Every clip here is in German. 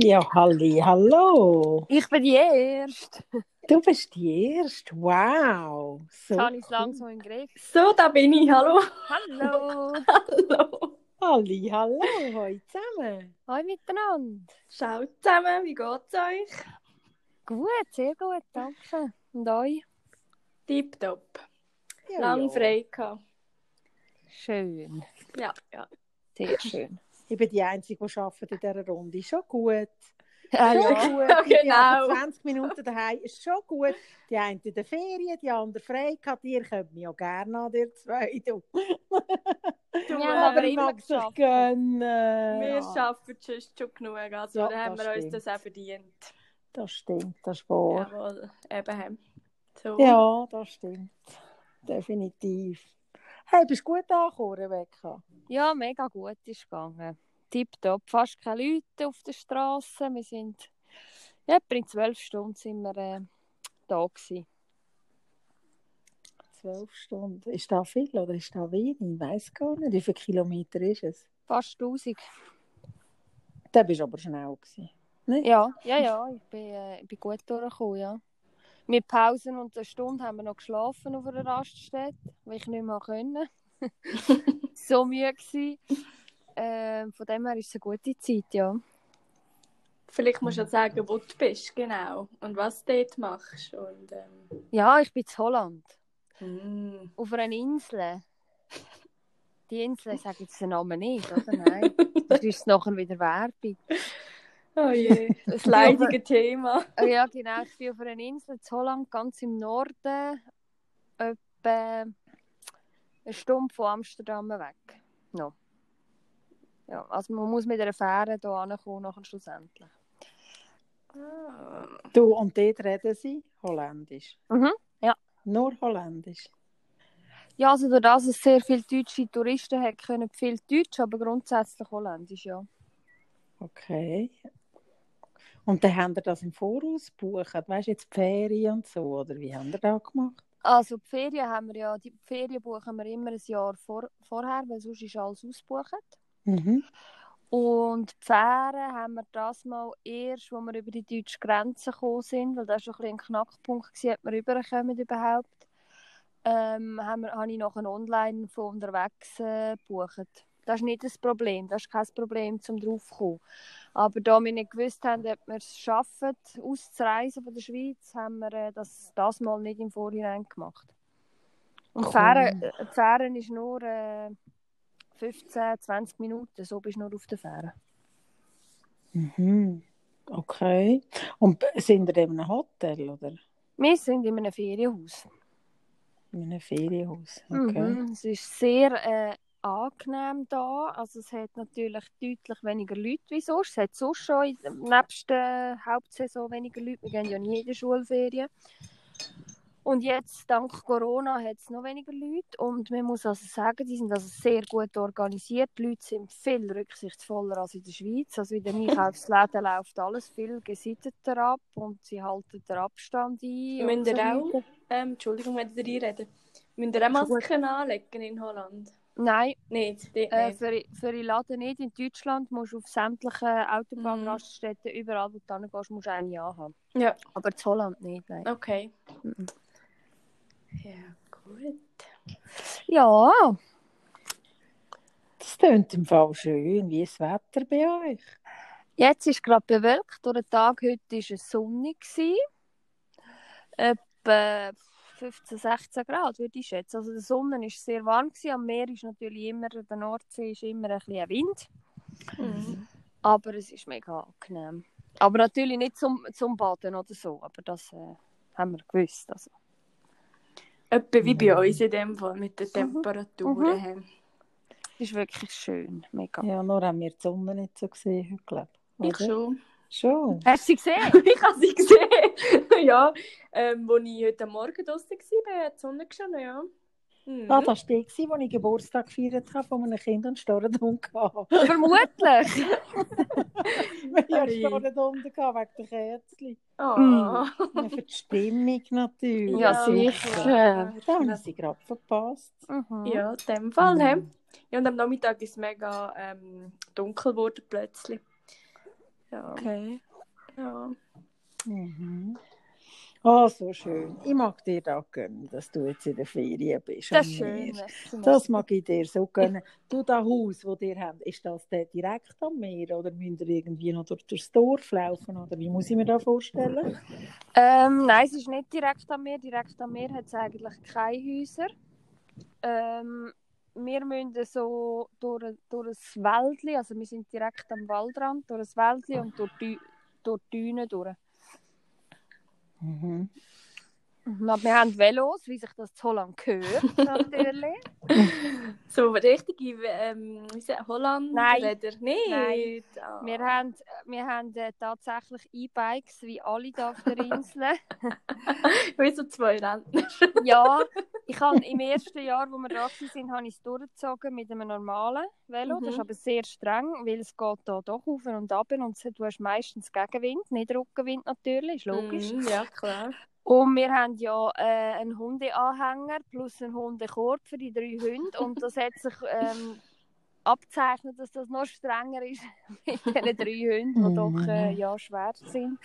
Ja, halli, hallo. Ich bin die Erste. Du bist die Erste. Wow. So habe ich es langsam im Griff. So, da bin ich. Hallo. Hallo. Hallo. Halli, hallo. Hoi zusammen. Hallo miteinander. Schaut zusammen, wie geht's euch? Gut, sehr gut, danke. Und euch? Tipptopp. Ja, Lang ja. frei gehabt. Schön. Ja, ja. Sehr schön. Ich bin die Einzige, die arbeitet in dieser Runde. Schon gut. Ah, schon ja. gut. Ja, Ich genau. also 20 Minuten daheim. Ist schon gut. Die eine in der Ferien, die andere frei gehabt. Ihr könnt mich auch gerne an, ihr zwei. Du. Du, haben aber immer mag geschafft. gönnen. wir Ja, arbeiten sonst schon genug. Also, Ja, da haben wir uns stimmt. das auch verdient. das stimmt, das ist wahr. Jawohl, eben. So. Ja, das stimmt. Definitiv. Hey, bist du gut angekommen, Rebecca? ja, mega gut ist gegangen. Tipptopp, fast keine Leute auf der Straße. Wir sind etwa in zwölf Stunden sind wir äh, da gewesen. Zwölf Stunden. Ist das viel oder ist das wenig? Ich weiß gar nicht. Wie viele Kilometer ist es? Fast 1000. Da bist du aber schnell. Gewesen. Nicht? Ja, ja, ja, ich bin, äh, ich bin gut durchgekommen, ja. Mit Pausen und einer Stunde haben wir noch geschlafen auf einer Raststätte, weil ich nicht mehr konnte. so müde gsi. Ähm, von dem her ist es eine gute Zeit, ja. Vielleicht musst du ja sagen, wo du bist, genau. Und was du dort machst. Und, ähm, Ja, ich bin in Holland, mm. auf einer Insel. Die Insel, ich sage jetzt den Namen nicht, oder? Nein. Das ist nachher wieder Werbung. Oh je, das leidige Thema. Ah Ja, genau. Ich bin auf einer Insel in Holland, ganz im Norden, etwa eine Stunde von Amsterdam weg. No. Ja, also man muss mit einer Fähre hier ankommen, nachher schlussendlich. Ah. Du und dort reden sie Holländisch. Mhm, ja. Nur Holländisch. Ja, also durch das es sehr viele deutsche Touristen hat, können viel Deutsch, aber grundsätzlich Holländisch, ja. Okay. Und dann haben wir das im Voraus gebucht. Weißt du, jetzt die Ferien und so, oder wie haben wir das gemacht? Also die Ferien haben wir ja, die Ferien buchen wir immer ein Jahr vor, vorher, weil sonst ist alles ausgebucht. Mhm. Und die Fähre haben wir das mal erst, als wir über die deutsche Grenze gekommen sind, weil das war schon ein, ein Knackpunkt, gewesen, ob wir rüberkommen überhaupt, ähm, haben wir, habe ich noch online von unterwegs äh, gebucht. Das ist nicht das Problem, das ist kein Problem, zum draufzukommen. Aber da wir nicht gewusst haben, ob wir es schaffen, auszureisen von der Schweiz, haben wir äh, das, das mal nicht im Vorhinein gemacht. Und Cool. Fähre, äh, die Fähre ist nur... Äh, 15, 20 Minuten, so bist du nur auf der Fähre. Mhm. Okay. Und sind ihr in einem Hotel oder Wir sind in einem Ferienhaus. in einem Ferienhaus? Okay. Mhm. Es ist sehr äh, angenehm da. Also es hat natürlich deutlich weniger Leute wie sonst. Es hat sonst schon in, nebst der Hauptsaison weniger Leute. Wir gehen ja nie in die Schulferien. Und jetzt, dank Corona, hat es noch weniger Leute. Und man muss also sagen, die sind also sehr gut organisiert. Die Leute sind viel rücksichtsvoller als in der Schweiz. Also in den Einkaufsläden läuft alles viel gesitteter ab und sie halten den Abstand ein. Müsst ihr so auch, ähm, Entschuldigung, wenn ich dir rede, müsst ihr auch Masken anlegen in Holland? Nein, Nicht, Äh, für, für die Laden nicht. In Deutschland musst du auf sämtlichen Autobahnraststätten, überall wo du hingehst, musst du eine anhaben. Ja, Aber in Holland nicht, nein. okay. Mhm. Ja, gut. Ja, Das tönt im Fall schön. Wie ist das Wetter bei euch? jetzt ist gerade bewölkt. Durch den Tag heute war es sonnig. Etwa 15, 16 Grad, würde ich schätzen. Also die Sonne war sehr warm. Gewesen. Am Meer ist natürlich immer, der Nordsee ist immer ein bisschen Wind. Mhm. Aber es ist mega angenehm. Aber natürlich nicht zum, zum Baden oder so. Aber das äh, haben wir gewusst. Also. Etwa wie Mhm. bei uns in dem Fall mit den Temperaturen. Mhm. haben. Es ist wirklich schön. Mega. Ja, nur haben wir die Sonne nicht so gesehen heute, glaube ich. Ich schon. Schon. Hast du sie gesehen? ich habe sie gesehen. ja, ähm, als ich heute Morgen draußen war, hat die Sonne geschonnen, ja. Mhm. Ah, das war die, wo ich Geburtstag gefeiert habe von einem Kind und Storrenhund hatte. Vermutlich. Ich hatte Ei. Storrenhund wegen der Kerzchen. Oh. Mhm. Ja, für die Stimmung natürlich. Ja, Ja, sicher. Da habe ich sie gerade verpasst. Mhm. Ja, in dem Fall. Mhm. he? Ja, und am Nachmittag ist es mega ähm, dunkel geworden plötzlich. Ja. Okay. ja. Mhm. Oh, so schön. Ich mag dir da gönnen, dass du jetzt in der Ferien bist. Das ist schön. Das mag ich dir so gönnen. Du, das Haus, das ihr habt, ist das der direkt am Meer oder müsst ihr irgendwie noch durch, durchs Dorf laufen? Oder wie muss ich mir das vorstellen? Ähm, nein, es ist nicht direkt am Meer. Direkt am Meer hat es eigentlich keine Häuser. Ähm, wir müssen so durch, durch ein Wäldli, also wir sind direkt am Waldrand, durch ein Wäldli und durch die, durch die Dünen durch. Mhm. Aber wir haben Velos, wie sich das zu Holland gehört, natürlich. So richtige ähm, wie sagt- holland Nein. Nein. Ah. Wir haben, wir haben äh, tatsächlich E-Bikes, wie alle da auf der Insel. Wie so zwei Rentner. ja, ich habe im ersten Jahr, wo wir da waren, habe ich es durchgezogen mit einem normalen Velo. Das ist Mhm. aber sehr streng, weil es geht da doch auf und ab und du hast meistens Gegenwind, nicht Rückenwind natürlich, ist logisch. Mhm, ja, klar. Und wir haben ja äh, einen Hundeanhänger plus einen Hundekorb für die drei Hunde und das hat sich ähm, abzeichnet, dass das noch strenger ist mit diesen drei Hunden, die doch äh, ja, schwer sind.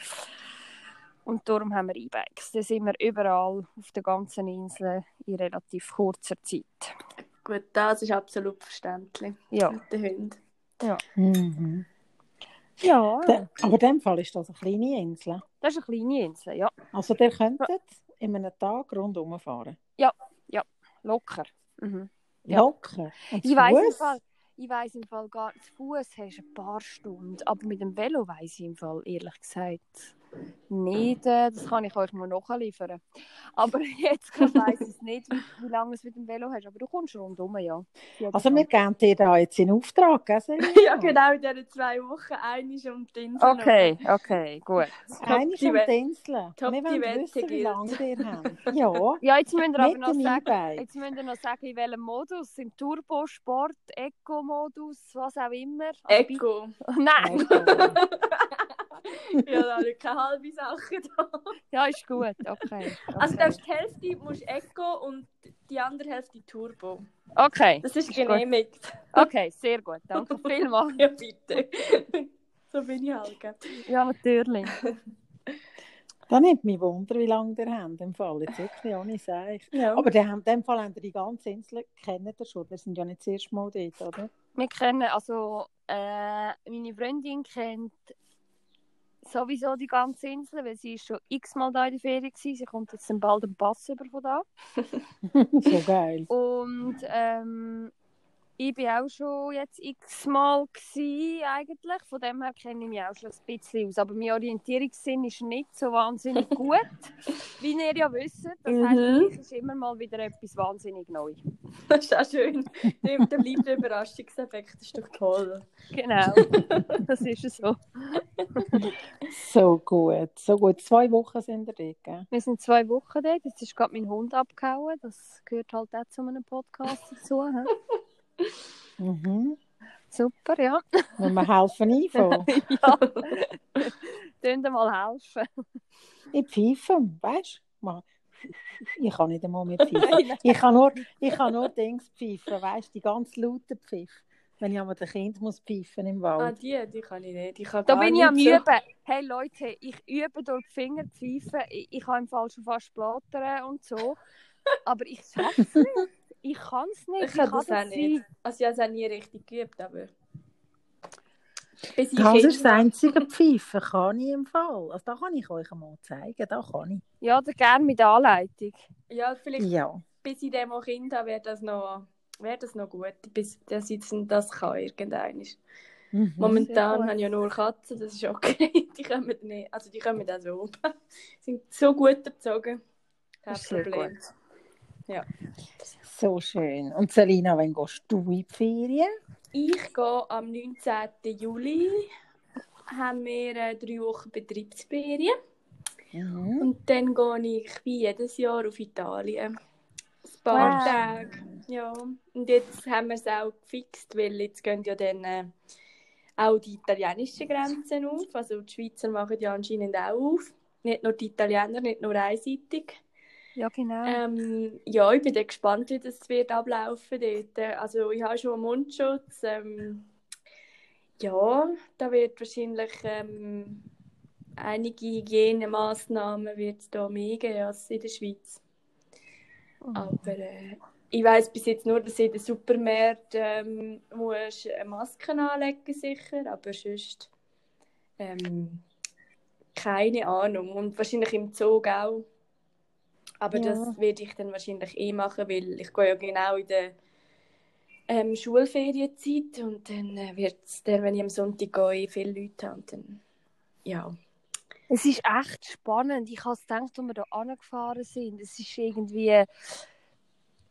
Und darum haben wir E-Bikes. Da sind wir überall auf der ganzen Insel in relativ kurzer Zeit. Gut, das ist absolut verständlich. Ja. Mit den Hunden. Mhm. Ja, De, aber in dem Fall ist das eine kleine Insel. das ist eine kleine Insel, ja. Also, ihr könntet in einem Tag rundherum fahren. Locker. Mhm. Ja. Locker. Und Ich zu weiss im? Fall, ich weiss im Fall gar nicht, zu Fuß hast du ein paar Stunden, aber mit dem Velo weiss ich im Fall ehrlich gesagt nicht. äh, Das kann ich euch mal nachliefern. Aber jetzt weiss ich es nicht, wie, wie lange du es mit dem Velo hast. Aber du kommst rundum, ja. Also, wir geben dir da jetzt in Auftrag, gell? Ja, genau, in diesen zwei Wochen. Eines um die Insel. Okay, okay, gut. Eine die um die Insel. Top wir die wollen wissen, wie lange ihr habt. Ja, Ja, jetzt müsst ihr aber noch sagen, jetzt müsst ihr noch sagen, in welchem Modus. Im Turbo, Sport, Eco-Modus, was auch immer. Also Eco. Nein, ja, da habe ich keine halbe Sache da. ja, ist gut, okay. Also, okay. du die Hälfte musst Eco und die andere Hälfte Turbo. okay. Das ist Ist gut. genehmigt. Okay, sehr gut. Danke vielmals. Ja, bitte. so bin ich halt. Ja, natürlich. Da nimmt mich Wunder, wie lange ihr habt. Im Fall jetzt wirklich ohne Seich. Ja. Aber in dem Fall ihr die ganze Insel kennt ihr schon. Wir sind ja nicht das erste Mal dort, oder? Wir kennen, also, äh, meine Freundin kennt sowieso die ganze Insel, weil sie ist schon x-mal da in der Ferien war. Sie kommt jetzt bald einen Pass über von da. so geil. Und ähm, ich bin auch schon jetzt x-mal eigentlich. Von dem her kenne ich mich auch schon ein bisschen aus. Aber mein Orientierungssinn ist nicht so wahnsinnig gut, wie ihr ja wisst. Das heisst, Mhm. für mich ist immer mal wieder etwas wahnsinnig neu. Das ist auch schön. Da da bleibt der Überraschungseffekt. Das ist doch toll. Genau, das ist so. So gut. So gut. Zwei Wochen sind ihr dort, gell? Wir sind zwei Wochen dort. Jetzt ist gerade mein Hund abgehauen. Das gehört halt auch zu einem Podcast dazu. Mhm. Super, ja. Wenn wir helfen einfahren. ja. Ihr mal helfen. Ich pfeife, weißt du? Ich kann nicht einmal mit pfeifen. Ich kann nur, ich kann nur Dings pfeifen, weißt du? Die ganz lauten Pfiff. Wenn ich aber den Kind muss pfeifen im Ah, Wald. die, die kann ich nicht. Ich kann Da bin ich am so- Üben. Hey Leute, ich übe durch die Finger pfeifen. Ich, ich kann im Fall schon fast plattern und so. Aber ich schaff's nicht. Ich kann es nicht. Ich kann das auch nicht. sein? Also ich habe es auch nie richtig geübt, aber... Das Kind ist das einzige Pfeifen, kann ich im Fall. Also da kann ich euch mal zeigen, da kann ich. Ja, oder gerne mit Anleitung. Ja, vielleicht Ja. bis ich dem auch Kind habe, wäre das noch... Wäre das noch gut, bis dass ich das kann irgendein. Mhm. Momentan gut. habe ich ja nur Katzen, das ist okay. Die kommen nicht, also die kommen auch so. sind so gut erzogen. Kein Das ist Problem. So schön. Und Selina, wann gehst du in die Ferien? Ich gehe am 19. Juli. Haben wir äh, drei Wochen Betriebsferien. Mhm. Und dann gehe ich wie jedes Jahr auf Italien. Ein paar Wow. Tage. Ja. Und jetzt haben wir es auch gefixt, weil jetzt gehen ja dann äh, auch die italienischen Grenzen auf. Also die Schweizer machen ja anscheinend auch auf. Nicht nur die Italiener, nicht nur einseitig. Ja, genau. Ähm, ja, ich bin gespannt, wie das wird ablaufen dort. Also ich habe schon einen Mundschutz. Ähm, ja, da wird wahrscheinlich ähm, einige Hygienemaßnahmen da mehr geben als in der Schweiz. Mhm. Aber äh, ich weiß bis jetzt nur, dass in den Supermärkten ähm, musst eine Maske anlegen sicher, aber sonst ähm, keine Ahnung. Und wahrscheinlich im Zug auch. Aber Ja. das werde ich dann wahrscheinlich eh machen, weil ich gehe ja genau in der ähm, Schulferienzeit und dann äh, wird es, wenn ich am Sonntag gehe, viele Leute haben. Und dann, ja. Es ist echt spannend. Ich habe gedacht, als wir hier angefahren sind, es ist irgendwie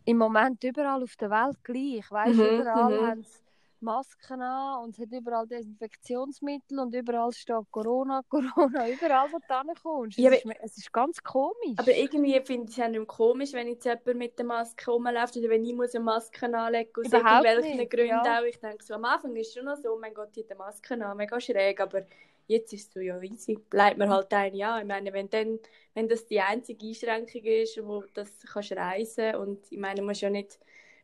im Moment überall auf der Welt gleich. Weißt, Mhm, überall mhm. haben sie Masken an und es hat überall Desinfektionsmittel und überall steht Corona, Corona, überall, wo du hinkommst. Ja, es, ist, es ist ganz komisch. Aber irgendwie finde ich es auch komisch, wenn jetzt jemand mit der Maske rumläuft oder wenn ich muss eine Maske anlegen muss, aus Überhaupt irgendwelchen nicht, Gründen ja. auch. Ich denke so, am Anfang ist es schon noch so, oh mein Gott, die Maske an, mega schräg, aber jetzt ist es so, ja easy, bleibt mir halt ein Jahr. Ich meine, wenn, dann, wenn das die einzige Einschränkung ist, wo das kannst reisen und ich meine, muss ja nicht,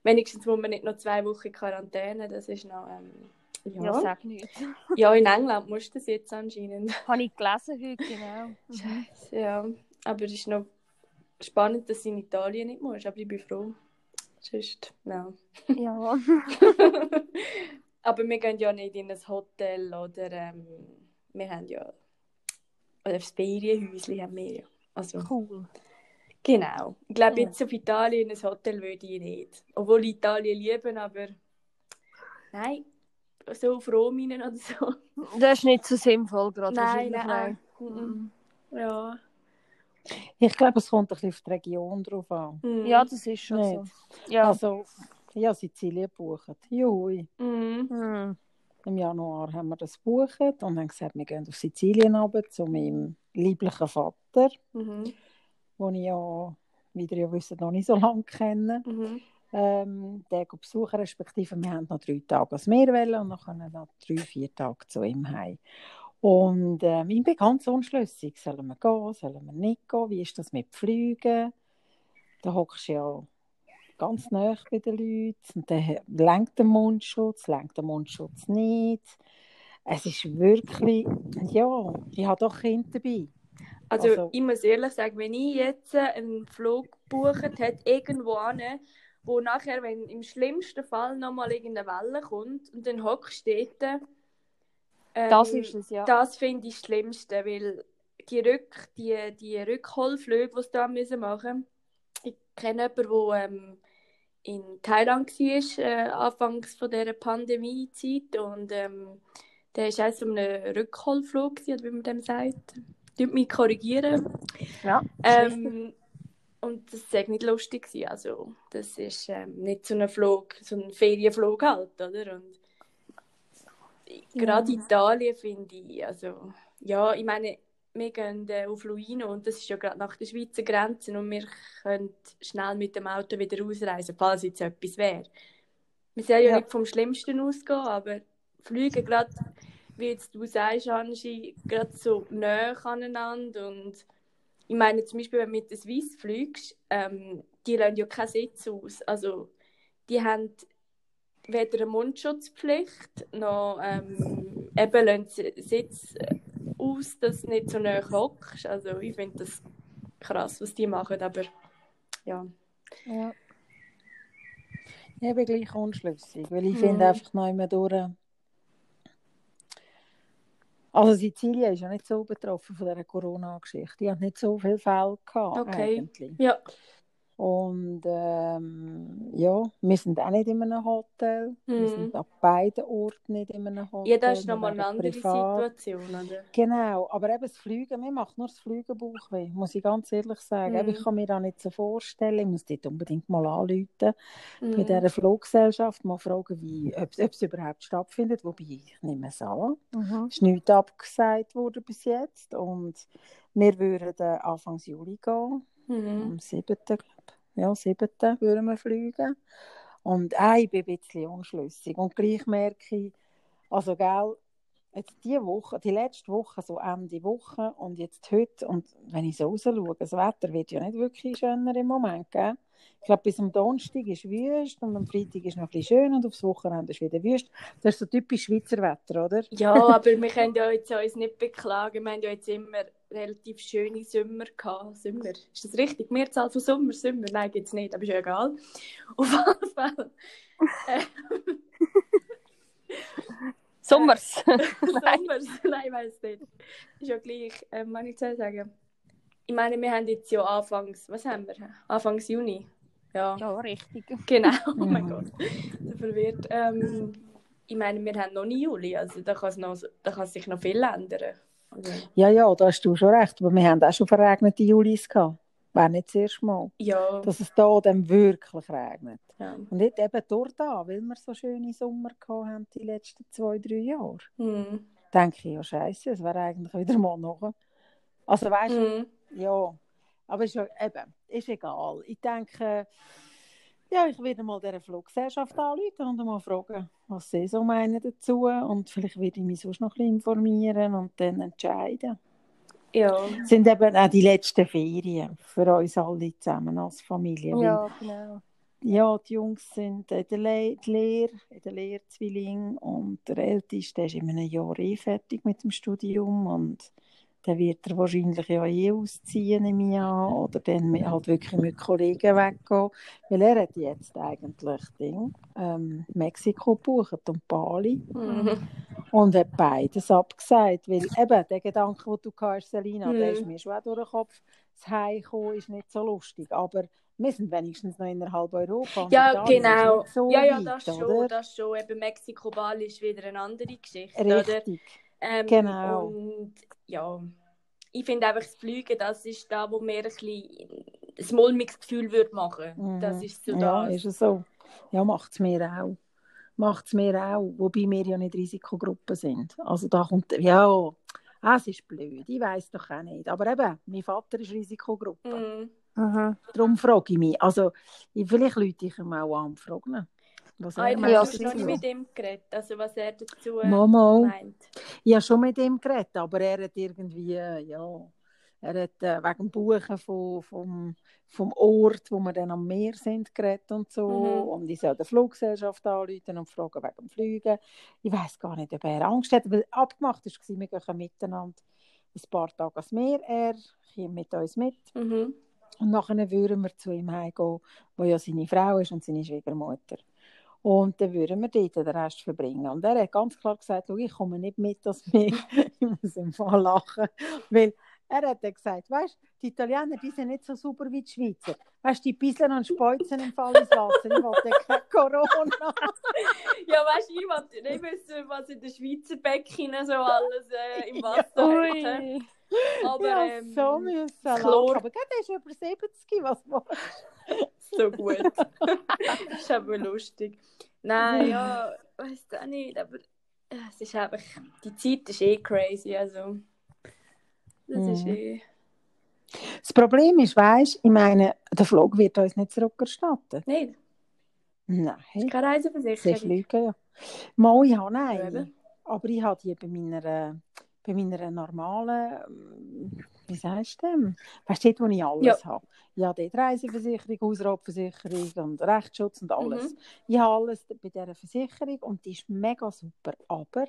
wenigstens muss man nicht noch zwei Wochen Quarantäne, das ist noch, ähm, ja, ja. sag nicht. ja, in England musst du das jetzt anscheinend. Habe ich gelesen heute, genau. Mhm. Scheiße, ja. Aber es ist noch spannend, dass du in Italien nicht musst, aber ich bin froh. Sonst, ja. Ja. aber wir gehen ja nicht in ein Hotel oder ähm, wir haben ja oder das Ferienhäuschen haben wir ja. Also, Cool. Genau. Ich glaube, jetzt auf Italien in ein Hotel würde ich nicht. Obwohl ich Italien liebe, aber nein, so auf Rom oder so. Das ist nicht so sinnvoll gerade. Nein, nein. Mhm. Ja. Ich glaube, es kommt ein bisschen auf die Region drauf an. Mhm. Ja, das ist schon Nicht. so. Ja. Also, ja, Sizilien gebucht. Jui. Mhm. Hm. Im Januar haben wir das gebucht und haben gesagt, wir gehen auf Sizilien runter zu meinem lieblichen Vater, Mhm. Den ich ja, wie ihr ja wisst, noch nicht so lange kenne. Mhm. Ähm, den besuchen, respektive wir haben noch drei Tage als Meer wollen und dann können noch drei, vier Tage zu ihm heim. Und ähm, ich bin ganz unschlüssig. Sollen wir gehen, sollen wir nicht gehen? Wie ist das mit Flügen? Da hockst du ja ganz nah bei den Leuten und dann lenkt der Mundschutz, lenkt der Mundschutz nicht. Es ist wirklich, ja, ich habe doch Kinder dabei. Also, Also- ich muss ehrlich sagen, wenn ich jetzt einen Flug gebucht hätte, irgendwo hin, wo nachher, wenn im schlimmsten Fall nochmal irgendeine Welle kommt und dann hockst du dort, ähm, Das ist es, ja. das finde ich das Schlimmste, weil die, Rück, die, die Rückholflüge, die sie da müssen machen ich kenne jemanden, der ähm, in Thailand war, äh, anfangs von dieser Pandemiezeit und ähm, der war auch so einem Rückholflug, wie man dem sagt. Tut mich korrigieren. Ja. Ähm, und das war nicht lustig. Gewesen. Also, das ist ähm, nicht so ein Flug, so ein Ferienflug halt, oder? Und gerade Italien finde ich, also, ja, ich meine, wir gehen äh, auf Luino und das ist ja gerade nach der Schweizer Grenze und wir können schnell mit dem Auto wieder ausreisen, falls jetzt etwas wäre. Wir sollen ja, Ja. nicht vom Schlimmsten ausgehen, aber fliegen gerade, wie jetzt du sagst, Angie, gerade so nah aneinander und ich meine zum Beispiel, wenn du mit der Swiss fliegst, ähm, die lassen ja keinen Sitz aus. Also die haben weder eine Mundschutzpflicht, noch ähm, eben lassen Sitz aus, dass du nicht so nah hockst. Also ich finde das krass, was die machen, aber ja. ja. Ich bin gleich unschlüssig, weil ich Mhm. finde einfach noch immer durch. Also Sizilien ist ja nicht so betroffen von dieser Corona-Geschichte. Die hat nicht so viele Fälle gehabt Okay. eigentlich. Ja. Und ähm, ja, wir sind auch nicht in einem Hotel. Wir Mhm. sind an beiden Orten nicht in einem Hotel. Ja, das ist wir nochmal eine andere privat. Situation, oder? Genau, aber eben das Fliegen, mir macht nur das Fliegen Bauchweh, muss ich ganz ehrlich sagen. Mhm. Ich kann mir das nicht so vorstellen. Ich muss dort unbedingt mal anrufen Mhm. bei dieser Fluggesellschaft, mal fragen, wie, ob, ob es überhaupt stattfindet. Wobei, ich nehme es an. Mhm. Es ist nichts abgesagt worden bis jetzt. Und wir würden Anfang Juli gehen. Mhm. Am 7. Ja, 7. würden wir fliegen. Und äh, ich bin ein bisschen unschlüssig. Und gleich merke ich, also gell, jetzt die Woche, die letzte Woche, so Ende Woche und jetzt heute, und wenn ich so raus schaue, das Wetter wird ja nicht wirklich schöner im Moment, gell? Ich glaube, bis am Donnerstag ist wüst und am Freitag ist noch ein bisschen schön und aufs Wochenende ist wieder wüst. Das ist so typisch Schweizer Wetter, oder? Ja, aber wir können ja jetzt uns nicht beklagen. Wir haben ja jetzt immer relativ schöne Sommer gehabt. Sommer, ist das richtig? Mehrzahl von Sommer? Sommer? Nein, gibt es nicht, aber ist ja egal. Auf jeden Fall. Sommers. Sommer? Nein, ich weiß nicht. Ist ja gleich. Ähm, was ich sagen? Ich meine, wir haben jetzt ja Anfangs, was haben wir? Anfangs Juni. Ja, ja, richtig. genau. Oh mein Mhm. Gott, verwirrt. Ähm, ich meine, wir haben noch nie Juli, also da kann, es noch, da kann sich noch viel ändern. Also, Ja, ja, da hast du schon recht. Aber wir haben auch schon verregnete Julis gehabt. Wäre nicht das erste Mal. ja, Dass es da dann wirklich regnet. ja. Und nicht eben durch da, weil wir so schöne Sommer gehabt haben die letzten zwei, drei Jahre. Hm. Denke ich, ja, scheiße, es wäre eigentlich wieder mal noch. Also weißt du, Hm. Ja, aber ist ja eben, ist egal. Ich denke, ja, ich werde mal dieser Fluggesellschaft anrufen und mal fragen, was sie so meinen dazu. Und vielleicht werde ich mich sonst noch ein bisschen informieren und dann entscheiden. Ja, Es sind eben auch die letzten Ferien für uns alle zusammen als Familie. Ja, genau. ja, die Jungs sind in der, Le Lehre, in der Lehre Zwilling und der Älteste ist in einem Jahr eh fertig mit dem Studium und dann wird er wahrscheinlich ja eh ausziehen im Jahr oder dann halt wirklich mit Kollegen weggehen, weil er hat jetzt eigentlich Ding, ähm, Mexiko gebucht und Bali mhm. und hat beides abgesagt, weil eben der Gedanke, den du hast, Selina, der Mhm. ist mir schon auch durch den Kopf, das Heimkommen ist nicht so lustig, aber wir sind wenigstens noch innerhalb Europa. ja genau. so ja, ja, weit, das schon, oder? das schon. Eben Mexiko, Bali ist wieder eine andere Geschichte, oder? Ähm, Genau. Und ja, ich finde einfach, das Fliegen, das ist da, wo mir ein bisschen ein mulmiges Gefühl würde machen. Mhm. Das ist so ja, das. ist es so. Ja, macht es mir auch. Macht es mir auch, wobei wir ja nicht Risikogruppe sind. Also da kommt, ja, ah, es ist blöd, ich weiß doch auch nicht. Aber eben, mein Vater ist Risikogruppe. Mhm. Mhm. Darum frage ich mich. Also, ich, vielleicht Leute ich ihn auch an und frage ihn, was Ah, er ich meint Ja, habe noch nicht mit ihm geredet, also was er dazu Mama, meint. Ich habe schon mit ihm geredet, aber er hat irgendwie, äh, ja, er hat äh, wegen Buchen von, vom, vom Ort, wo wir dann am Meer sind, geredet und so. Mhm. Und ich soll der Fluggesellschaft anrufen und fragen wegen dem Fliegen. Ich weiß gar nicht, ob er Angst hat, weil abgemacht war, wir gehen miteinander ein paar Tage ans Meer. Er kommt mit uns mit. Mhm. Und nachher würden wir zu ihm heimgehen, wo ja seine Frau ist und seine Schwiegermutter. Und dann würden wir dort den Rest verbringen. Und er hat ganz klar gesagt, «Schau, ich komme nicht mit das Meer. ich muss im Fall lachen. Weil er hat dann gesagt, weißt die Italiener, die sind nicht so super wie die Schweizer. Weißt die bisseln und speuzen im Fall ins Wasser. Ich wollte kein Corona. Ja, weißt du, ich wollte nicht wissen, was in den Schweizer Becken so alles äh, im Wasser hat. hä? Ui. Aber ja, ähm, so müssen. Chlor- Aber gerade ist über 70, was machst so gut. das ist aber lustig. Nein, ja, weiß auch nicht, aber äh, es ist einfach, die Zeit ist eh crazy, also das ist Mhm. eh... Das Problem ist, weißt ich meine, der Flug wird uns nicht zurückerstatten. Nein, Nein. keine Reiseversicherung. fliegen ja. Mal, ich habe eine. Aber ich habe die bei meiner, bei meiner normalen, ähm, wie sagst du dem? Weißt du, dort, wo ich alles Ja. habe. Ich habe dort Reiseversicherung, Hausratversicherung und Rechtsschutz und alles. Mhm. Ich habe alles bei dieser Versicherung und die ist mega super. Aber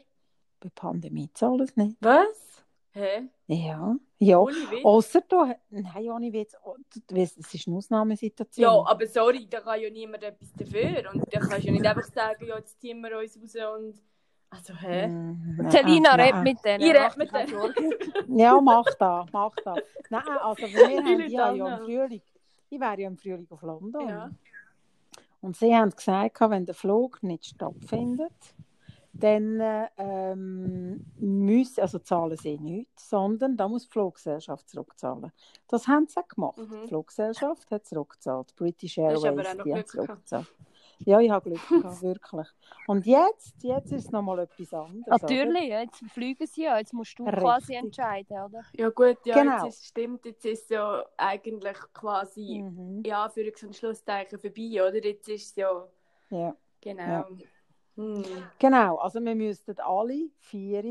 bei Pandemie zahlt es nicht. Was? Hä? Ja, ja. Außer du, nein, ohne Witz, oh, du weißt, es ist eine Ausnahmesituation. Ja, aber sorry, da kann ja niemand etwas dafür. Und da kannst du ja nicht einfach sagen, ja, jetzt ziehen wir uns raus und... Also, hä? Mm, nein, Selina, nein. red mit denen. Ich red mach mit denen. Ja, mach das, mach das. Nein, also wir Die haben ja, ja im Frühling, ich wäre ja im Frühling auf London. Ja. Und sie haben gesagt, wenn der Flug nicht stattfindet, dann ähm, müssen, also zahlen sie nichts, sondern da muss die Fluggesellschaft zurückzahlen. Das haben sie auch gemacht. Mhm. Die Fluggesellschaft hat zurückgezahlt. British Airways, aber auch noch die haben Glück gehabt. Ja, ich habe Glück gehabt, wirklich. Und jetzt, jetzt ist es nochmal etwas anderes. oder? Natürlich, jetzt fliegen sie ja. Jetzt musst du Richtig. quasi entscheiden, oder? Ja gut, ja, Genau. jetzt ist, stimmt, jetzt ist es ja eigentlich quasi, Mhm. ja, für und Schlusszeichen vorbei, oder? Jetzt ist es ja, Ja. genau. Ja. Hm. Genau, also wir müssten alle vier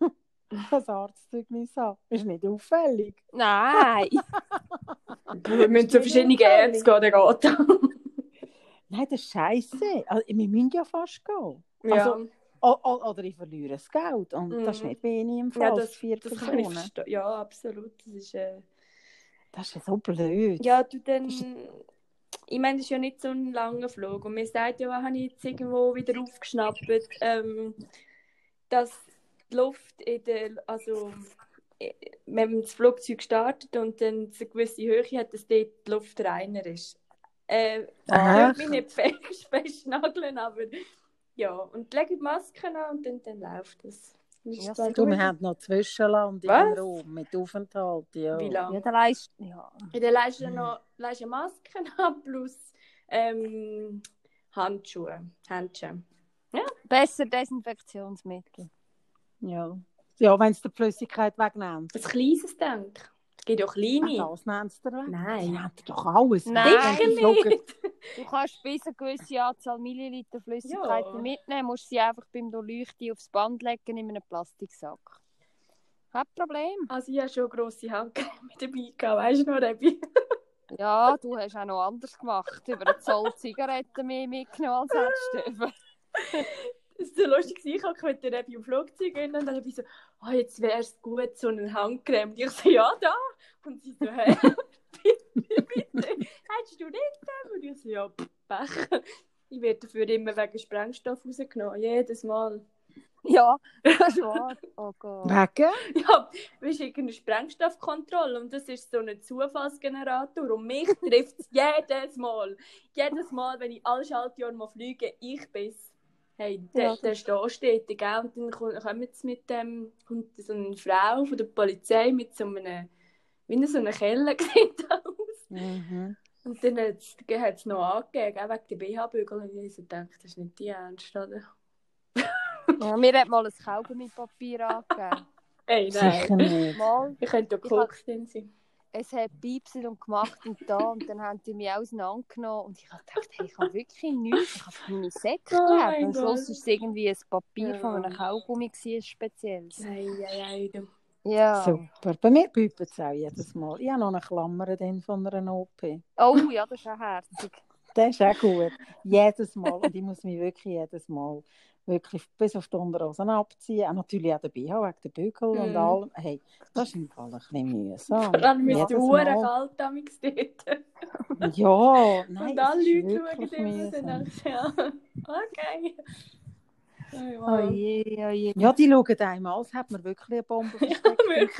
ein Arztzeugnis haben. Ist nicht auffällig. Nein! Wir müssen zu verschiedenen Ärzten gehen, dann geht das. Nein, das ist scheiße. Also, wir müssen ja fast gehen. Ja, Also, oder ich verliere das Geld. Und das ist Mhm. nicht wenig im Fall. ja das, vier das Personen. Ja, absolut. Das ist, äh... Das ist ja so blöd. Ja, du dann... Ich meine, das ist ja nicht so ein langer Flug. Und mir sagt ja, habe ich jetzt irgendwo wieder aufgeschnappt, ähm, dass die Luft in der... Also, äh, wenn das Flugzeug startet und dann eine gewisse Höhe hat, dass dort die Luft reiner ist. Äh, ich Aha. mich nicht fest, festnageln, aber ja. Und lege die Maske an und dann, dann läuft es. Ja, Du, wir haben noch Zwischenland in Was? dem Raum mit Aufenthalt. Ja. Wie lange? Ja, der Leist, ja. Ja, dann leist du noch leist eine Maske an plus ähm, Handschuhe. Handschuhe. Besser Desinfektionsmittel. Ja, ja wenn es die Flüssigkeit wegnimmt. Ein kleines Denk. Es gibt ja auch kleine. Ach, das es dir weg. Die Nein. nennt doch alles. Nein. Sicher nicht. Du kannst bis eine gewisse Anzahl Milliliter Flüssigkeit Ja. mitnehmen, musst sie einfach beim Durchleuchten aufs Band legen in einem Plastiksack. Kein Problem. Also ich habe schon eine grosse Handcreme dabei gehabt, weißt du noch, Rebi? Ja, du hast auch noch anders gemacht. Über einen Zoll Zigaretten mehr mitgenommen als Herzstöpfe. Das war so lustig, ich habe mit der Rebi im Flugzeug rein und dann habe ich so, oh, jetzt wäre es gut, so eine Handcreme. Und ich so, ja, da. Und sie so, hä? bitte, bitte. Hättest du nicht gegeben? Und ich so, ja, Pech. Ich werde dafür immer wegen Sprengstoff rausgenommen, jedes Mal. Ja, das wahr. Oh Gott. Wegen? Ja, wir schicken eine Sprengstoffkontrolle und das ist so ein Zufallsgenerator und mich trifft es jedes Mal. Jedes Mal, wenn ich alle Schaltjahre mal fliege, ich bin's. Hey, der, Ja, der da steht, gell? Und dann kommt- kommt mit dem, kommt so eine Frau von der Polizei mit so einem, wie so einer Kelle sieht aus. Mhm. Und dann hat es noch angegeben, gell, wegen der BH-Bügel. Und ich so gedacht, das ist nicht die Ernst, oder? Ja, mir hat mal ein Kaugummipapier angegeben. Sicher nein. nicht. Mal, Ich könnte ja Koks drin sein. es hat piepset und gemacht und da und dann haben die mich auseinandergenommen und ich habe gedacht, hey, ich habe wirklich nichts, ich habe meine Säcke Oh gelebt. mein Am Schluss war es irgendwie ein Papier Ja. von einem Kaugummi, gewesen, ein spezielles. Nein, nein, nein. du. Ja. Super. Bei mir piept es auch jedes Mal. Ich habe noch eine Klammer drin von einer OP. Oh ja, das ist auch herzig. Das ist auch gut. Jedes Mal. Und ich muss mich wirklich jedes Mal wirklich bis auf die Unterhosen abziehen. Auch natürlich auch den BH wegen der Bügel und Mhm. allem. Hey, das ist im Fall ein bisschen mühsam. Dann müsst du Uhren kalt damit dort. Ja, nein, Und alle Leute schauen immer du, ja, okay. Oh, Oh je, oh je. Ja, die schauen einmal, als hätte man wirklich eine Bombe versteckt.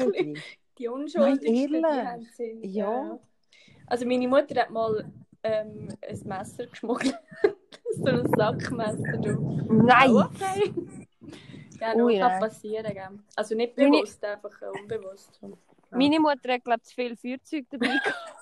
im Wirklich? Die Unschuldigsten, die Sinn. Ja. Also meine Mutter hat mal ähm, ein Messer geschmuggelt. so ein Sackmesser. Du. Nein! Oh, okay. Ja, no, Ui, kann nein. passieren. Gell? Also nicht Meine- bewusst, einfach äh, unbewusst. Meine Mutter hat, glaube ich, zu viel Feuerzeug dabei gehabt.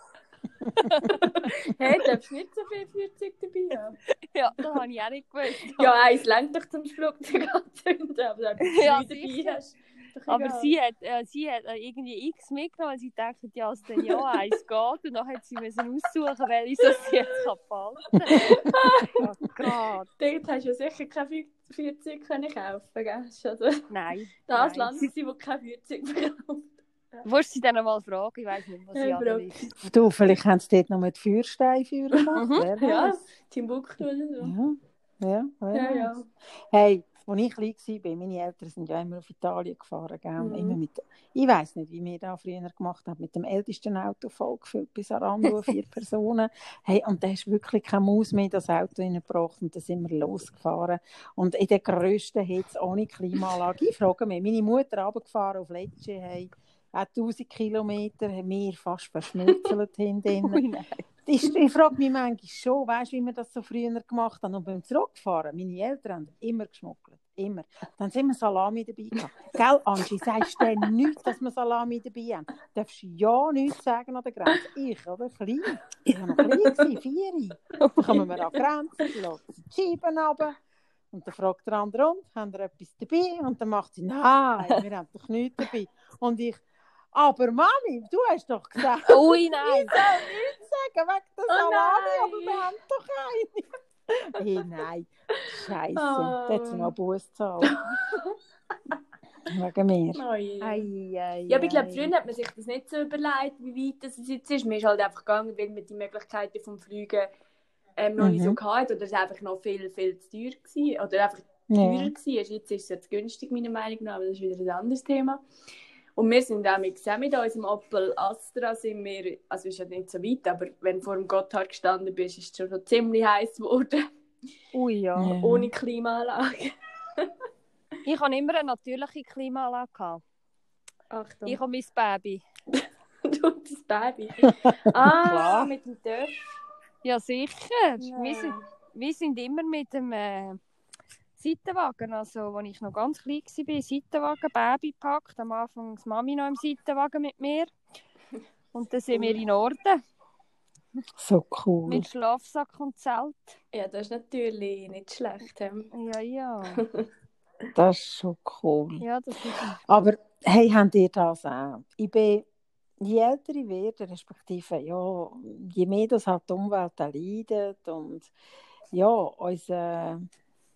Hey, du darfst nicht so viel Feuerzeug dabei haben. Ja, das habe ich auch nicht gewusst. Ja, eins lenkt dich zum Flugzeug anzünden, aber wenn du Ja, dabei hast. doch Aber sie hat, äh, sie hat äh, irgendwie X mitgenommen, weil sie dachte, ja, es dann ja eins geht. Und dann hat sie müssen aussuchen, welche so sie jetzt kann behalten Oh Gott. Dort hast du ja sicher kein Feu- Feuerzeug können kaufen gell? Das ist also Nein. das Nein. Land, das kein Feuerzeug verkauft. Willst du sie dann mal fragen? Ich weiß nicht, was sie ist. Du, vielleicht haben sie dort noch mit Feuersteinfeuer gemacht. Mhm. Wer Ja. Timbuktu oder so. Ja, ja, Ja, ja. Hey, als ich klein war, meine Eltern sind ja immer auf Italien gefahren. Gell? Mhm. Immer mit, ich weiß nicht, wie wir das früher gemacht haben, mit dem ältesten Auto vollgefüllt bis Arando, vier Personen. Hey, und da ist wirklich keine Maus mehr in das Auto reingebracht und dann sind wir losgefahren. Und in der grössten Hitze ohne Klimaanlage. Ich frage mich, meine Mutter runtergefahren auf Lecce, hey, auch 1000 Kilometer, haben wir fast verschmutzelt hinten. Ich, ich frage mich manchmal schon, weißt du, wie wir das so früher gemacht haben. Und beim Zurückfahren, meine Eltern haben immer geschmuggelt. Immer. Dann sind wir Salami dabei gehabt. Gell, Angie, sagst du denn nichts, dass wir Salami dabei haben? Darfst du ja nichts sagen an der Grenze? Ich, oder? Klein. Ich war noch klein, gewesen, vier. Dann kommen wir an die Grenze, lassen die Scheiben runter. Und dann fragt der andere, und, haben wir etwas dabei? Und dann macht sie, nein, wir haben doch nichts dabei. Und ich, aber Mami, du hast doch gesagt, Ui, nein. ich soll nichts sagen wegen der Oh Salami, nein. aber wir haben doch eine. Hey, nein. Scheiße. Oh. Da hat sie noch Buß gezahlt. Wegen mir. Oh je. Ei, ei, Ja, aber ich glaube, früher hat man sich das nicht so überlegt, wie weit das jetzt ist. Man ist halt einfach gegangen, weil man die Möglichkeiten vom Fliegen ähm, noch nicht so Mhm. hatte. Oder es einfach noch viel, viel zu teuer war. Oder einfach Ja. teurer war. Jetzt ist es jetzt günstig, meiner Meinung nach, aber das ist wieder ein anderes Thema. Und wir sind auch mit, unserem Opel Astra, sind wir, also ist ja nicht so weit, aber wenn du vor dem Gotthard gestanden bist, ist es schon so ziemlich heiß geworden, Ui, ja. Ja. ohne Klimaanlage. Ich habe immer eine natürliche Klimaanlage. gehabt. Achtung, Ich und mein Baby. du und das Baby. Ah, Klar. mit dem Dörf. Ja, sicher. Wir, sind, wir sind immer mit dem äh, Seitenwagen, also als ich noch ganz klein war, Seitenwagen, Baby gepackt. Am Anfang das Mami noch im Seitenwagen mit mir. Und dann sind wir in Norden So cool. mit Schlafsack und Zelt. Ja, das ist natürlich nicht schlecht. ähm. Ja, ja. Das ist schon cool. Ja, das ist Aber hey, habt ihr das auch? Ich bin, je älter ich werde, respektive ja, je mehr das halt die Umwelt leidet und ja, unser,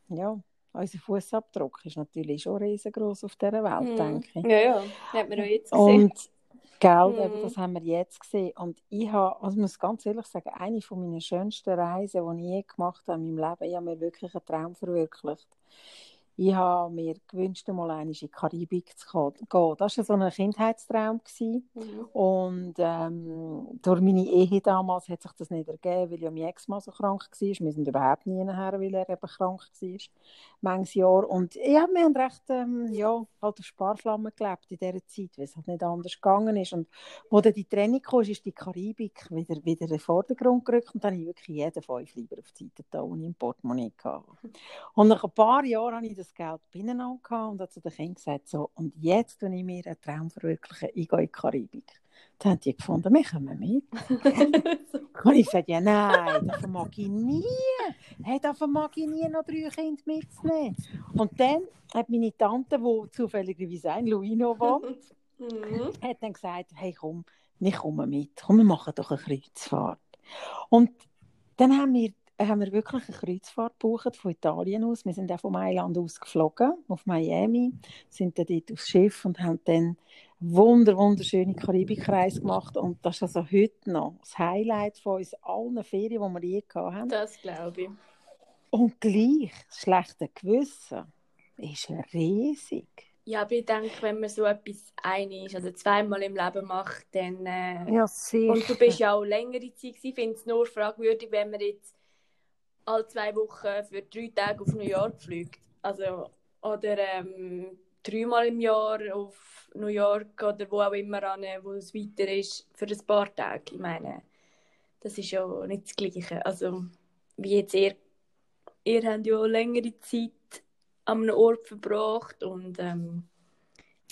ja, unser Fußabdruck ist natürlich schon riesengroß auf dieser Welt, Mhm. denke ich. Ja, ja, hat man auch jetzt gesehen. Und gell, Mhm. eben, das haben wir jetzt gesehen. Und ich habe, also muss ganz ehrlich sagen, eine von meinen schönsten Reisen, die ich je gemacht habe in meinem Leben, ich habe mir wirklich einen Traum verwirklicht. Ich habe mir gewünscht, mal einmal in die Karibik zu gehen. Das war so ein Kindheitstraum. Gewesen. Mhm. Und ähm, durch meine Ehe damals hat sich das nicht ergeben, weil ja mein Ex-Mann so krank war. Wir sind überhaupt nie nachher, weil er eben krank war. Manches Jahr. Und ja, wir haben recht ähm, ja, halt auf Sparflammen gelebt in dieser Zeit, weil es halt nicht anders gegangen ist. Und wo dann die Trennung kam, ist die Karibik wieder, wieder in den Vordergrund gerückt. Und dann habe ich wirklich jeden fünf lieber auf die Seite da, ohne im Portemonnaie hatte. Und nach ein paar Jahren hatte ich das Geld beieinander gehabt und habe zu den Kindern gesagt, so, und jetzt, wenn ich mir einen Traum verwirkliche, ich gehe in die Karibik. Dann haben die gefunden, wir kommen mit. Und ich sagte, ja nein, davon mag ich nie. Hey, davon mag ich nie noch drei Kinder mitnehmen. Und dann hat meine Tante, die zufälligerweise in Luino wohnt, Mhm. hat dann gesagt, hey komm, wir kommen mit, komm, wir machen doch eine Kreuzfahrt. Und dann haben wir, haben wir wirklich eine Kreuzfahrt gebucht von Italien aus. Wir sind auch von Mailand aus geflogen, auf Miami, sind dann dort aufs Schiff und haben dann wunder, wunderschöne Karibikreise gemacht. Und das ist also heute noch das Highlight von uns allen Ferien, die wir je gehabt haben. Das glaube ich. Und gleich, das schlechte Gewissen ist riesig. Ja, aber ich denke, wenn man so etwas ein ist, also zweimal im Leben macht, dann. Äh, ja sicher. Und du bist ja auch längere Zeit. gewesen. Ich finde es nur fragwürdig, wenn man jetzt alle zwei Wochen für drei Tage auf New York fliegt. Also, oder ähm, dreimal im Jahr auf New York oder wo auch immer an, wo es weiter ist, für ein paar Tage. Ich meine, das ist ja nicht das Gleiche. Also, wie jetzt ihr, ihr habt ja längere Zeit an einem Ort verbracht und ähm,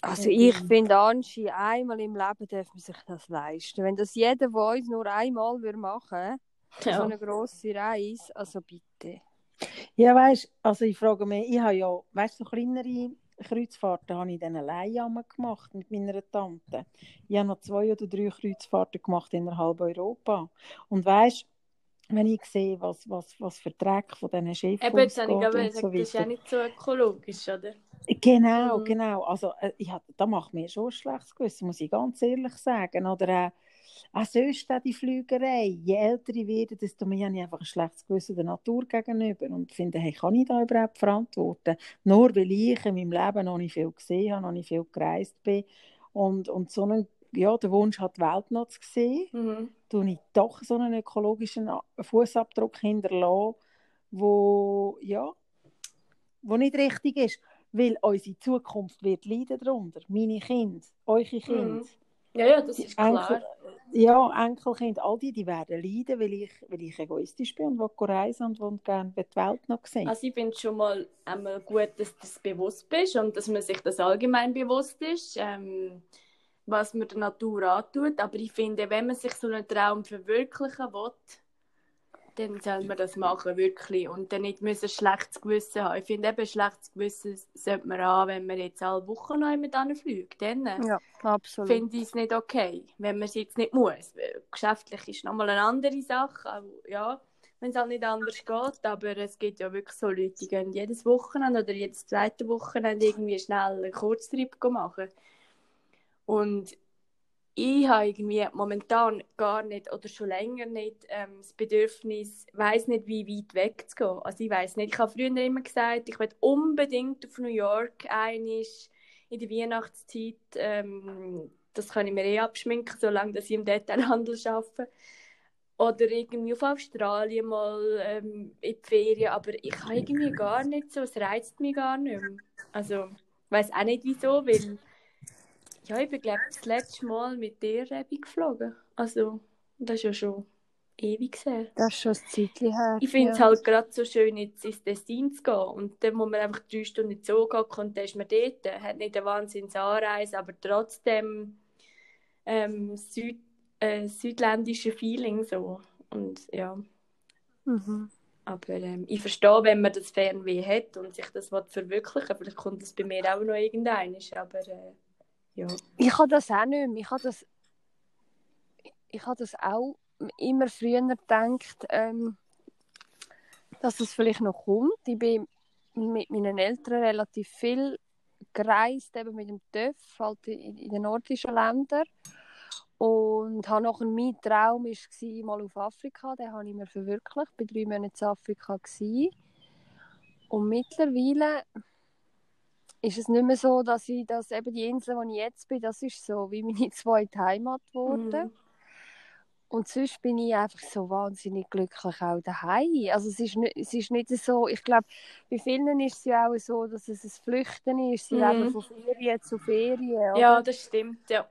Also ich finde, Anschi, einmal im Leben darf man sich das leisten. Wenn das jeder von uns nur einmal würde machen so ja. eine grosse Reise, also bitte. Ja, weißt also ich frage mich, ich habe ja, weißt du, so kleinere Kreuzfahrten habe ich dann alleine gemacht mit meiner Tante. Ich habe noch zwei oder drei Kreuzfahrten gemacht innerhalb Europa. Und weißt wenn ich sehe, was, was, was für Dreck von diesen Schiffen Eben, jetzt habe ich glaube, so das ist ja nicht so ökologisch, oder? Genau, Mhm. genau. Also, äh, ich da macht mir schon ein schlechtes Gewissen, muss ich ganz ehrlich sagen. Oder äh, auch sonst auch die Flügerei. Je älter ich werde, desto mehr habe ich einfach ein schlechtes Gewissen der Natur gegenüber und finde, hey, kann ich da überhaupt verantworten? Nur weil ich in meinem Leben noch nicht viel gesehen habe, noch nicht viel gereist bin und, und so einen, ja, der Wunsch hat, die Welt noch zu sehen, Mhm. tue ich doch so einen ökologischen Fußabdruck hinterlassen, wo, ja, wo nicht richtig ist. Weil unsere Zukunft wird leiden darunter. Meine Kinder, eure Kinder, Mhm. Ja, ja, das ist klar. Ja, Enkelkinder, all die, die werden leiden, weil ich, weil ich egoistisch bin und will reisen und will gerne die Welt noch sehen. Also ich finde schon mal einmal gut, dass du das bewusst bist und dass man sich das allgemein bewusst ist, ähm, was man der Natur antut. Aber ich finde, wenn man sich so einen Traum verwirklichen will, dann soll man das machen, wirklich. Und dann nicht müssen schlechtes Gewissen haben. Ich finde eben, schlechtes Gewissen sollte man haben, wenn man jetzt alle Wochen noch jemand fliegt. Dann äh, Ja, absolut. finde ich es nicht okay, wenn man es jetzt nicht muss. Geschäftlich ist nochmal eine andere Sache. Aber, ja, wenn es halt nicht anders geht. Aber es gibt ja wirklich so Leute, die gehen jedes Wochenende oder jedes zweite Wochenende irgendwie schnell einen Kurztrip machen. Und ich habe irgendwie momentan gar nicht oder schon länger nicht ähm, das Bedürfnis, weiß nicht, wie weit weg zu gehen. Also ich weiß nicht. Ich habe früher immer gesagt, ich will unbedingt auf New York einig in der Weihnachtszeit. Ähm, das kann ich mir eh abschminken, solange dass ich im Detailhandel arbeite. Oder irgendwie auf Australien mal ähm, in die Ferien. Aber ich habe irgendwie gar nicht so, es reizt mich gar nicht mehr. Also, ich weiß auch nicht wieso, weil ja, ich bin, glaube das letzte Mal mit dir Rebi geflogen. Also, das ist ja schon ewig her. Das ist schon ein Zeitchen her. Ich finde es ja. halt gerade so schön, jetzt ins Tessin zu gehen. Und dann muss man einfach drei Stunden in den Zoo gehen und dann ist man dort. Hat nicht eine Wahnsinnsanreise, aber trotzdem ähm, Süd, äh, südländische Feeling so. Und ja, Mhm. aber ähm, ich verstehe, wenn man das Fernweh hat und sich das will verwirklichen Vielleicht kommt das bei mir auch noch irgendein. Aber äh, ja. Ich habe das auch nicht mehr. Ich habe das, ich habe das auch immer früher gedacht, ähm, dass es vielleicht noch kommt. Ich bin mit meinen Eltern relativ viel gereist, eben mit dem TÜV, halt in, in den nordischen Ländern. Und habe nachher mein Traum war, mal auf Afrika. Den habe ich mir verwirklicht. Ich war drei Monate in Afrika. Gewesen. Und mittlerweile ist es nicht mehr so, dass ich das, eben die Insel, wo ich jetzt bin, das ist so wie meine zweite Heimat geworden. Mhm. Und sonst bin ich einfach so wahnsinnig glücklich auch daheim. Also es ist nicht, es ist nicht so, ich glaube, bei vielen ist es ja auch so, dass es ein Flüchten ist, sie Mhm. leben von Ferien zu Ferien. ja, oder? das stimmt. Ja.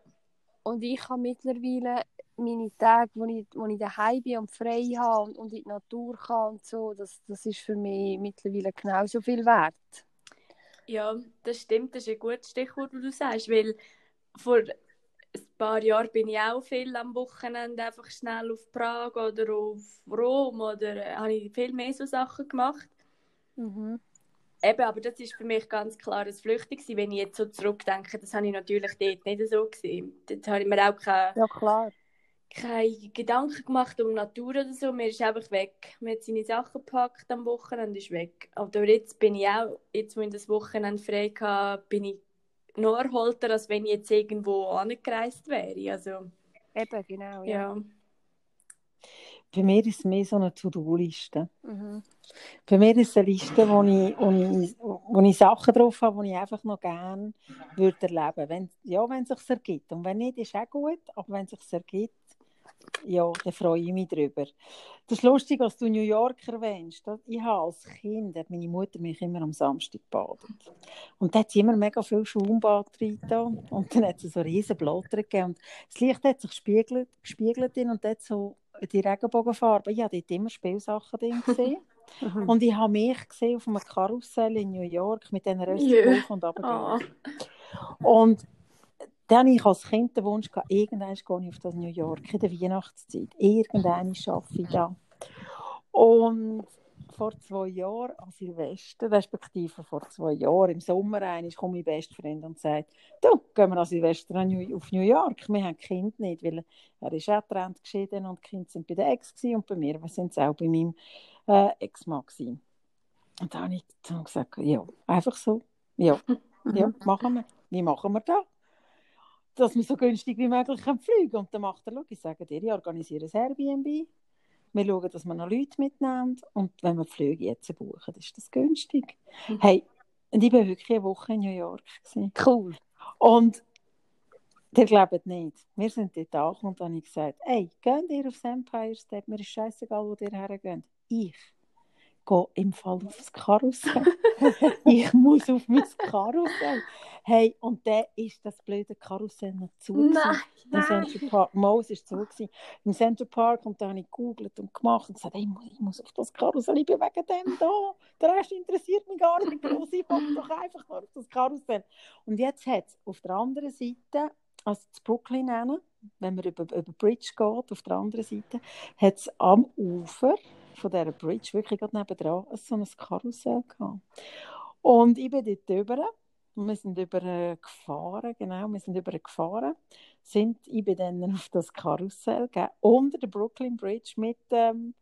Und ich habe mittlerweile meine Tage, wo ich, wo ich daheim bin und frei habe und, und in die Natur kann und so, das, das ist für mich mittlerweile genauso viel wert. Ja, das stimmt, das ist ein gutes Stichwort, was du sagst, weil vor ein paar Jahren bin ich auch viel am Wochenende einfach schnell auf Prag oder auf Rom oder äh, habe ich viel mehr so Sachen gemacht. Mhm. Eben, aber das ist für mich ganz klar ein gewesen. Wenn ich jetzt so zurückdenke, das habe ich natürlich dort nicht so gesehen. Dort habe ich mir auch keine, Ja, klar. Keine Gedanken gemacht um Natur oder so. Mir ist einfach weg. Man hat seine Sachen gepackt am Wochenende, ist weg. Aber jetzt bin ich auch, jetzt wo ich das Wochenende frei hatte, bin ich noch erholter, als wenn ich jetzt irgendwo angereist wäre. Also, Eben, genau. Ja. ja. Bei mir ist es mehr so eine To-Do-Liste. Mhm. Bei mir ist es eine Liste, wo ich, wo ich, wo ich Sachen drauf habe, die ich einfach noch gerne würde erleben würde. Ja, wenn es sich ergibt. Und wenn nicht, ist auch gut. Aber wenn es sich ergibt, ja, dann freue ich mich darüber. Das ist lustig, was du New York erwähnst. Ich habe als Kind, hat meine Mutter mich immer am Samstag gebadet. Und da hat sie immer mega viel Schaumbad rein Und dann hat es so riesen Blätter gegeben. Und das Licht hat sich gespiegelt, gespiegelt in und dort so die Regenbogenfarbe. Ich habe dort immer Spielsachen drin gesehen. Und ich habe mich gesehen auf einem Karussell in New York mit diesen Rösten auf und runter. Ah. Und dann ich als Kind den Wunsch, gehabt, irgendwann gehe ich auf das New York in der Weihnachtszeit. Irgendwann arbeite ich da. Und vor zwei Jahren an Silvester, respektive vor zwei Jahren im Sommer ein, kommt mein bester Freund und sagt, du, gehen wir an Silvester auf New York. Wir haben Kind nicht, weil er ist auch getrennt geschieden und die Kinder sind bei der Ex und bei mir sind sie auch bei meinem äh, Ex-Mann. Und dann habe ich gesagt, ja, einfach so, ja, ja, machen wir. Wie machen wir das? Dass wir so günstig wie möglich können fliegen Und dann macht er, schau, ich sage dir, ich organisiere ein Airbnb. Wir schauen, dass wir noch Leute mitnehmen. Und wenn wir die Flüge jetzt buchen, ist das günstig. Mhm. Hey, und ich war wirklich eine Woche in New York. Gewesen. Cool. Und ihr glaubt nicht, wir sind dort angekommen und dann habe ich gesagt, ey, geht ihr aufs Empire State? Mir ist scheißegal, wo ihr hergeht. Ich gehe im Fall aufs Karussell. ich muss auf mein Karussell. Hey, und dann ist das blöde Karussell noch zu. gewesen. Nein, Im nein. Central Park, Maus ist zu gewesen. Im Central Park und da habe ich gegoogelt und gemacht und gesagt, hey, ich muss- auf das Karussell, ich bin wegen dem da. Der Rest interessiert mich gar nicht groß, ich will doch einfach nur auf das Karussell. Und jetzt hat es auf der anderen Seite, also das Brooklyn nennen, wenn man über, über Bridge geht, auf der anderen Seite, hat es am Ufer von dieser Bridge, wirklich gerade nebenan, so ein Karussell gehabt. Und ich bin dort drüber und wir sind über äh, gefahren, genau, wir sind über gefahren, sind, ich bin dann auf das Karussell, gell, unter der Brooklyn Bridge mit ähm,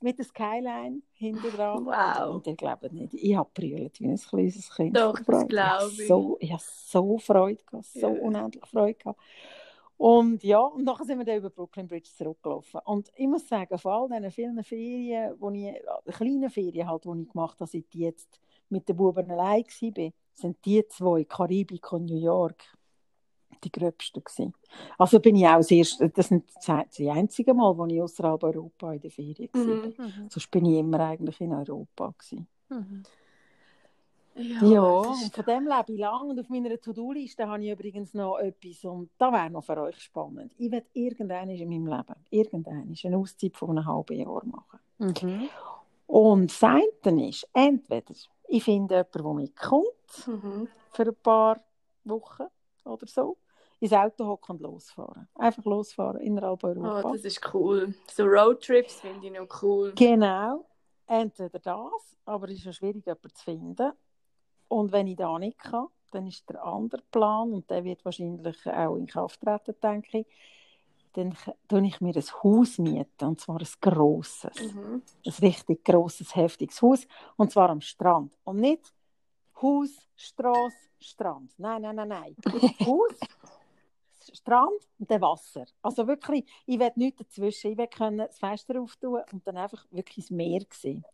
mit der Skyline hinten dran. Wow. Und ihr glaubt nicht, ich habe brüllt wie ein kleines Kind. Doch, das glaube ich. ich. So, ich habe so Freude gehabt, so Ja. unendlich Freude gehabt. Und ja, und nachher sind wir dann über Brooklyn Bridge zurückgelaufen. Und ich muss sagen, von all diesen vielen Ferien, wo ich, äh, kleinen Ferien halt, die ich gemacht habe, seit ich jetzt mit den Buben allein war, sind die zwei, Karibik und New York, die gröbsten gewesen. Also bin ich auch das erste, das sind die einzigen Mal, wo ich außerhalb Europa in der Ferien war. Mhm. Mhm. Sonst bin ich immer eigentlich in Europa gewesen. Mhm. Ja, ist von dem lebe ich lang. Und auf meiner To-Do-Liste habe ich übrigens noch etwas, und das wäre noch für euch spannend. Ich werde irgendwann in meinem Leben, irgendwann eine Auszeit von einem halben Jahr machen. Mhm. Und das eine ist, entweder ich finde jemanden, der mitkommt, Mhm. für ein paar Wochen oder so, ins Auto hocken und losfahren. Einfach losfahren innerhalb Europa. Oh, das ist cool. So Roadtrips finde ich noch cool. Genau, entweder das, aber es ist ja schwierig, jemanden zu finden. Und wenn ich da nicht kann, dann ist der andere Plan, und der wird wahrscheinlich auch in Kraft treten, denke ich, dann tue ich mir ein Haus mieten, und zwar ein grosses, Mhm. ein richtig grosses, heftiges Haus, und zwar am Strand. Und nicht Haus, Straße, Strand. Nein, nein, nein, nein. Haus, Strand und dann Wasser. Also wirklich, ich will nichts dazwischen. Ich will können das Fenster auftun und dann einfach wirklich das Meer sehen.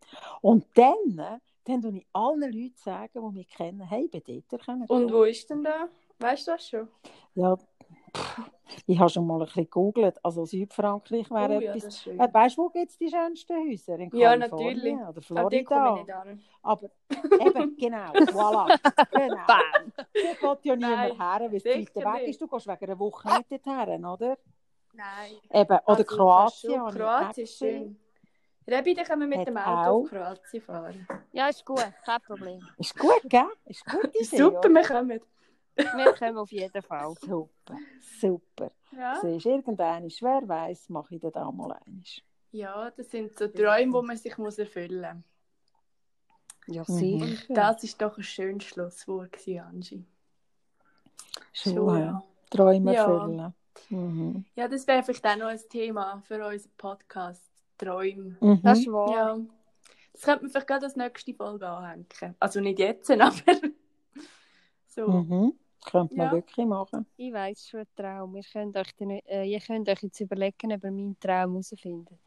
Und dann, dann tue ich allen Leuten sagen, die mich kennen, hey, bei dir können Und wo ist denn da? Weißt du das schon? Ja, pff, ich habe schon mal ein bisschen gegoogelt. Also Südfrankreich wäre oh, ja, etwas. Äh, weißt du, wo gibt es die schönsten Häuser? In Ja, Kalifornien natürlich. Oder Aber die Florida. an. Aber eben, genau, voilà. Genau. Bam! Da geht ja niemand her, weil es weiter weg ist. Du gehst wegen einer Woche nicht dorthin, oder? Nein. Eben, oder Also, Kroatien. Kroatien ist schön. Rebi, dann können wir mit Hat dem Auto auch- auf Kroatien fahren. Ja, ist gut, kein Problem. Ist gut, gell? Ist gute Idee, Super, wir kommen. Wir kommen auf jeden Fall. Super, super. Ja. Siehst du, irgendwann, wer weiss, mache ich das auch mal einmal. ja, das sind so Träume, die man sich muss erfüllen Ja, Mhm. sicher. muss. Und das ist doch ein schönes Schlusswort, Angie. Schon, Schon, ja. ja. Träume Ja. erfüllen. Mhm. Ja, das wäre vielleicht auch noch ein Thema für unseren Podcast. Träume. Mhm. Das ist wahr. Ja. Das könnte man vielleicht gerade als nächste Folge anhängen. Also nicht jetzt, aber so. Mhm. Könnte man Ja. wirklich machen. Ich weiss schon einen Traum. Ihr könnt, euch den, äh, ihr könnt euch jetzt überlegen, ob ihr meinen Traum herausfindet.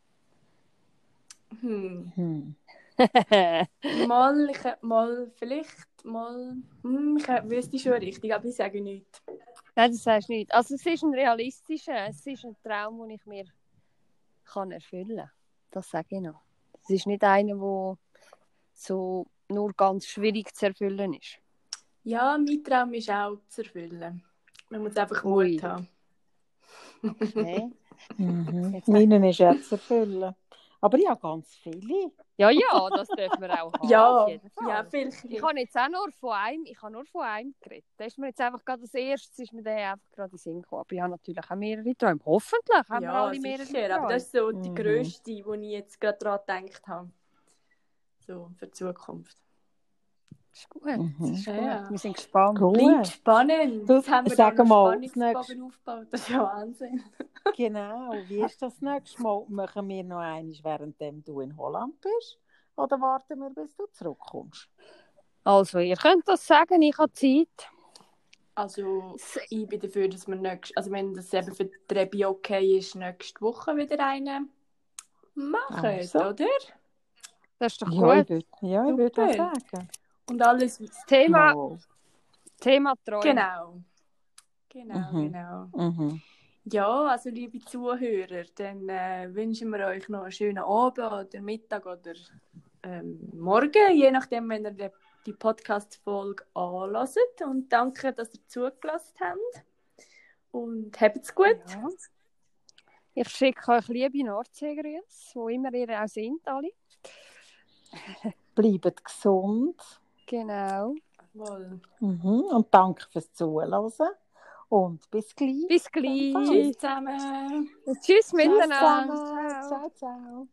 Hm. Hm. Mal, ich, mal, vielleicht, mal, hm, ich wüsste schon richtig, aber ich sage nichts. Nein, das sagst du nicht. Also es ist ein realistischer, es ist ein Traum, den ich mir kann erfüllen kann. Das sage ich noch. Es ist nicht einer, der so nur ganz schwierig zu erfüllen ist. Ja, mein Traum ist auch zu erfüllen. Man muss einfach Ui. Mut haben. Okay. Mhm. Meinen ist jetzt zu erfüllen. Aber ich habe ganz viele. Ja, ja, das dürfen wir auch haben. Ja, ja, vielleicht. Ich habe jetzt auch nur von einem, ich habe nur von einem geredet. Da ist mir jetzt einfach gerade das erste, ist mir der einfach gerade in den Sinn gekommen. Aber ich habe natürlich auch mehrere Träume. Hoffentlich haben wir ja, alle mehrere sicher, Träume. aber das ist so die Mhm. grösste, die ich jetzt gerade daran gedacht habe. So, für die Zukunft. Ist gut. Mhm. Das ist gut. Ja. Wir sind gespannt. Gut. Bleibt spannend. Jetzt haben wir sag mal, Spannungsbogen aufgebaut. Das ist ja Wahnsinn. Genau. Wie ist das nächste Mal? Machen wir noch eines, während du in Holland bist? Oder warten wir, bis du zurückkommst? Also, ihr könnt das sagen, ich habe Zeit. Also, ich bin dafür, dass wir nächst, also wenn das eben für die Rebi okay ist, nächste Woche wieder einen machen, Also. oder? Das ist doch Ja, ich gut. würde ja, ich würd auch sagen. Und alles. Das Thema, Mal. Thema Träume. Genau. Genau, Mhm. genau. Mhm. Ja, also liebe Zuhörer, dann äh, wünschen wir euch noch einen schönen Abend oder Mittag oder ähm, Morgen, je nachdem, wenn ihr die, die Podcast-Folge anlasst. Und danke, dass ihr zugelassen habt. Und habt's gut. Ja. Ich schicke euch liebe Nordseegrüße, wo immer ihr auch sind, alle. Bleibt gesund. Genau. Mhm. Und danke fürs Zuhören. Und bis gleich. Bis gleich. Tschüss zusammen. Tschüss Tschüss miteinander. zusammen. Ciao. ciao. ciao.